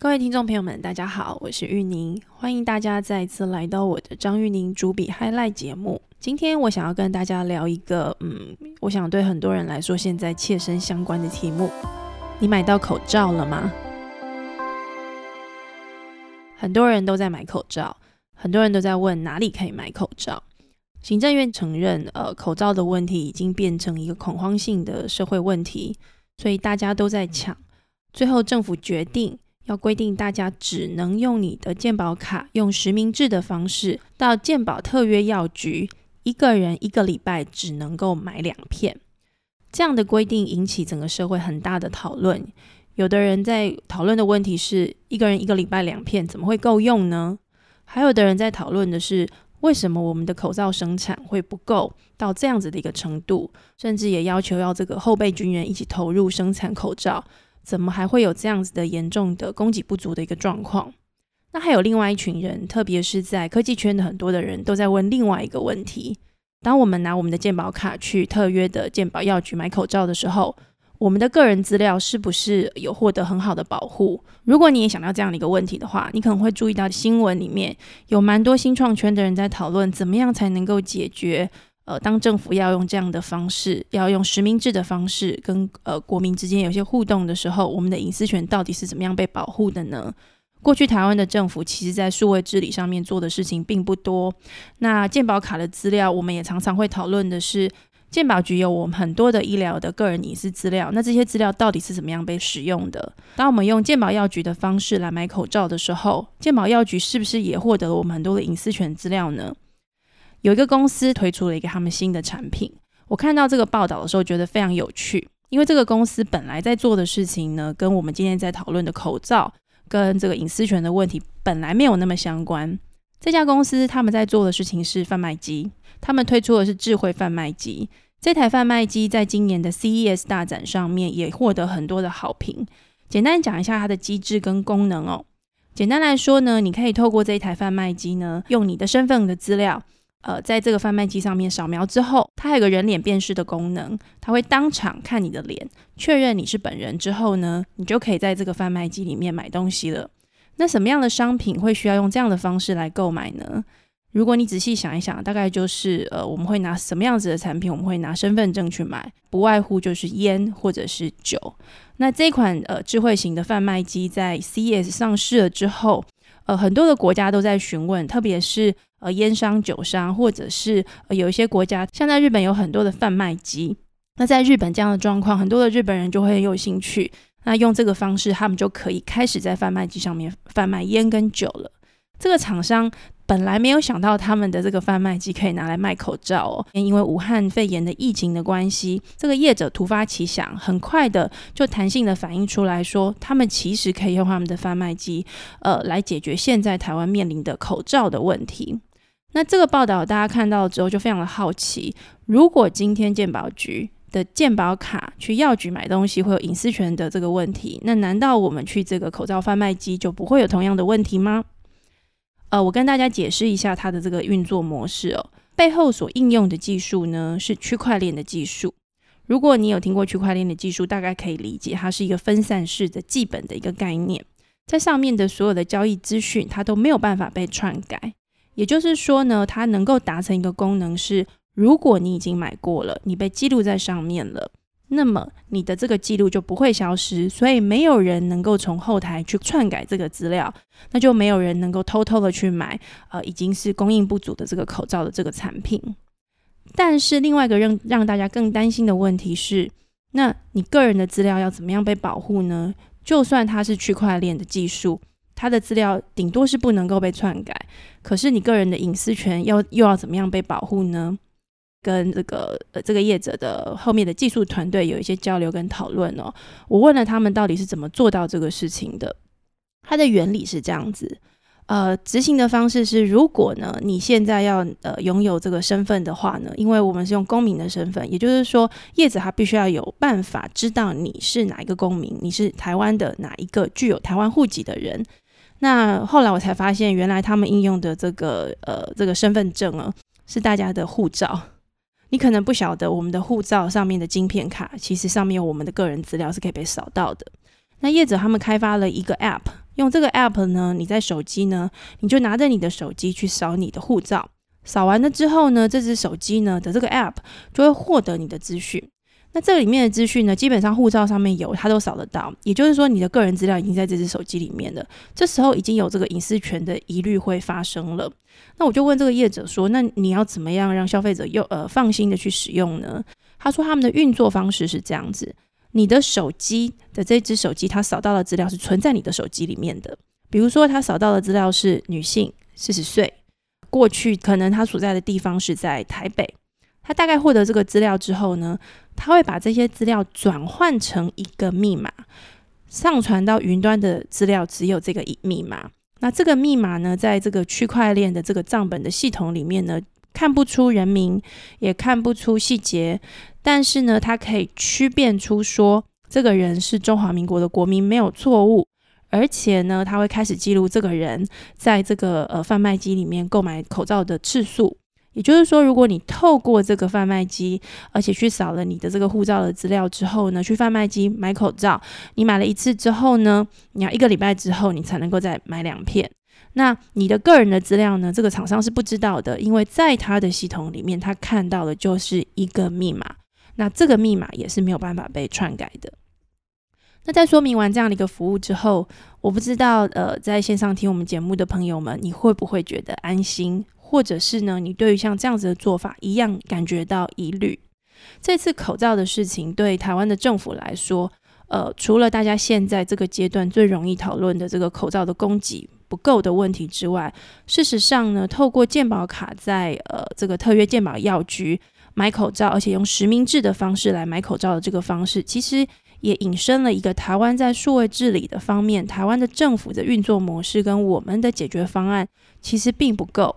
各位听众朋友们，大家好，我是玉宁，欢迎大家再次来到我的张玉宁主笔 Hi Life 节目。今天我想要跟大家聊一个，嗯，我想对很多人来说现在切身相关的题目：你买到口罩了吗？很多人都在买口罩，很多人都在问哪里可以买口罩。行政院承认，呃，口罩的问题已经变成一个恐慌性的社会问题，所以大家都在抢。最后政府决定。要规定大家只能用你的健保卡，用实名制的方式到健保特约药局，一个人一个礼拜只能够买两片。这样的规定引起整个社会很大的讨论。有的人在讨论的问题是：一个人一个礼拜两片怎么会够用呢？还有的人在讨论的是：为什么我们的口罩生产会不够到这样子的一个程度？甚至也要求要这个后备军人一起投入生产口罩。怎么还会有这样子的严重的供给不足的一个状况？那还有另外一群人，特别是在科技圈的很多的人都在问另外一个问题：当我们拿我们的健保卡去特约的健保药局买口罩的时候，我们的个人资料是不是有获得很好的保护？如果你也想到这样的一个问题的话，你可能会注意到新闻里面有蛮多新创圈的人在讨论，怎么样才能够解决。呃，当政府要用这样的方式，要用实名制的方式跟呃国民之间有些互动的时候，我们的隐私权到底是怎么样被保护的呢？过去台湾的政府其实在数位治理上面做的事情并不多。那健保卡的资料，我们也常常会讨论的是，健保局有我们很多的医疗的个人隐私资料，那这些资料到底是怎么样被使用的？当我们用健保药局的方式来买口罩的时候，健保药局是不是也获得了我们很多的隐私权资料呢？有一个公司推出了一个他们新的产品，我看到这个报道的时候觉得非常有趣，因为这个公司本来在做的事情呢，跟我们今天在讨论的口罩跟这个隐私权的问题本来没有那么相关。这家公司他们在做的事情是贩卖机，他们推出的是智慧贩卖机。这台贩卖机在今年的 CES 大展上面也获得很多的好评。简单讲一下它的机制跟功能哦。简单来说呢，你可以透过这一台贩卖机呢，用你的身份的资料。呃，在这个贩卖机上面扫描之后，它还有个人脸辨识的功能，它会当场看你的脸，确认你是本人之后呢，你就可以在这个贩卖机里面买东西了。那什么样的商品会需要用这样的方式来购买呢？如果你仔细想一想，大概就是呃，我们会拿什么样子的产品？我们会拿身份证去买，不外乎就是烟或者是酒。那这款呃智慧型的贩卖机在 CS 上市了之后，呃，很多的国家都在询问，特别是。呃，烟商、酒商，或者是呃，有一些国家，像在日本有很多的贩卖机。那在日本这样的状况，很多的日本人就会很有兴趣。那用这个方式，他们就可以开始在贩卖机上面贩卖烟跟酒了。这个厂商本来没有想到他们的这个贩卖机可以拿来卖口罩哦，因为武汉肺炎的疫情的关系，这个业者突发奇想，很快的就弹性的反映出来说，他们其实可以用他们的贩卖机，呃，来解决现在台湾面临的口罩的问题。那这个报道大家看到之后就非常的好奇，如果今天健保局的健保卡去药局买东西会有隐私权的这个问题，那难道我们去这个口罩贩卖机就不会有同样的问题吗？呃，我跟大家解释一下它的这个运作模式哦，背后所应用的技术呢是区块链的技术。如果你有听过区块链的技术，大概可以理解它是一个分散式的基本的一个概念，在上面的所有的交易资讯它都没有办法被篡改。也就是说呢，它能够达成一个功能是，如果你已经买过了，你被记录在上面了，那么你的这个记录就不会消失，所以没有人能够从后台去篡改这个资料，那就没有人能够偷偷的去买，呃，已经是供应不足的这个口罩的这个产品。但是另外一个让让大家更担心的问题是，那你个人的资料要怎么样被保护呢？就算它是区块链的技术。它的资料顶多是不能够被篡改，可是你个人的隐私权要又要怎么样被保护呢？跟这个呃这个业者的后面的技术团队有一些交流跟讨论哦。我问了他们到底是怎么做到这个事情的。它的原理是这样子，呃，执行的方式是，如果呢你现在要呃拥有这个身份的话呢，因为我们是用公民的身份，也就是说业者他必须要有办法知道你是哪一个公民，你是台湾的哪一个具有台湾户籍的人。那后来我才发现，原来他们应用的这个呃这个身份证啊，是大家的护照。你可能不晓得，我们的护照上面的晶片卡，其实上面有我们的个人资料是可以被扫到的。那业者他们开发了一个 App，用这个 app 呢，你在手机呢，你就拿着你的手机去扫你的护照，扫完了之后呢，这只手机呢的这个 app 就会获得你的资讯。那这里面的资讯呢，基本上护照上面有，它都扫得到。也就是说，你的个人资料已经在这只手机里面了。这时候已经有这个隐私权的疑虑会发生了。那我就问这个业者说：“那你要怎么样让消费者又呃放心的去使用呢？”他说：“他们的运作方式是这样子：你的手机的这只手机，它扫到的资料是存在你的手机里面的。比如说，他扫到的资料是女性，四十岁，过去可能他所在的地方是在台北。他大概获得这个资料之后呢？”他会把这些资料转换成一个密码，上传到云端的资料只有这个一密码。那这个密码呢，在这个区块链的这个账本的系统里面呢，看不出人名，也看不出细节，但是呢，它可以区辨出说这个人是中华民国的国民，没有错误。而且呢，他会开始记录这个人在这个呃贩卖机里面购买口罩的次数。也就是说，如果你透过这个贩卖机，而且去扫了你的这个护照的资料之后呢，去贩卖机买口罩，你买了一次之后呢，你要一个礼拜之后你才能够再买两片。那你的个人的资料呢，这个厂商是不知道的，因为在他的系统里面，他看到的就是一个密码，那这个密码也是没有办法被篡改的。那在说明完这样的一个服务之后，我不知道呃，在线上听我们节目的朋友们，你会不会觉得安心？或者是呢，你对于像这样子的做法一样感觉到疑虑。这次口罩的事情对台湾的政府来说，呃，除了大家现在这个阶段最容易讨论的这个口罩的供给不够的问题之外，事实上呢，透过健保卡在呃这个特约健保药局买口罩，而且用实名制的方式来买口罩的这个方式，其实也引申了一个台湾在数位治理的方面，台湾的政府的运作模式跟我们的解决方案其实并不够。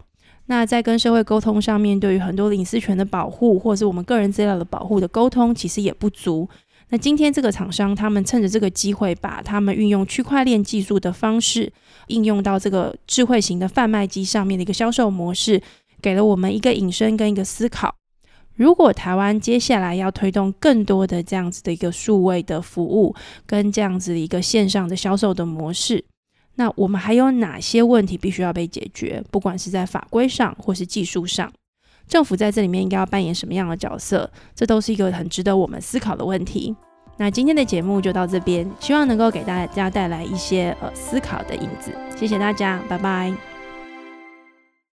那在跟社会沟通上面，对于很多隐私权的保护，或者是我们个人资料的保护的沟通，其实也不足。那今天这个厂商，他们趁着这个机会，把他们运用区块链技术的方式，应用到这个智慧型的贩卖机上面的一个销售模式，给了我们一个引申跟一个思考。如果台湾接下来要推动更多的这样子的一个数位的服务，跟这样子一个线上的销售的模式。那我们还有哪些问题必须要被解决？不管是在法规上或是技术上，政府在这里面应该要扮演什么样的角色？这都是一个很值得我们思考的问题。那今天的节目就到这边，希望能够给大家带来一些呃思考的影子。谢谢大家，拜拜。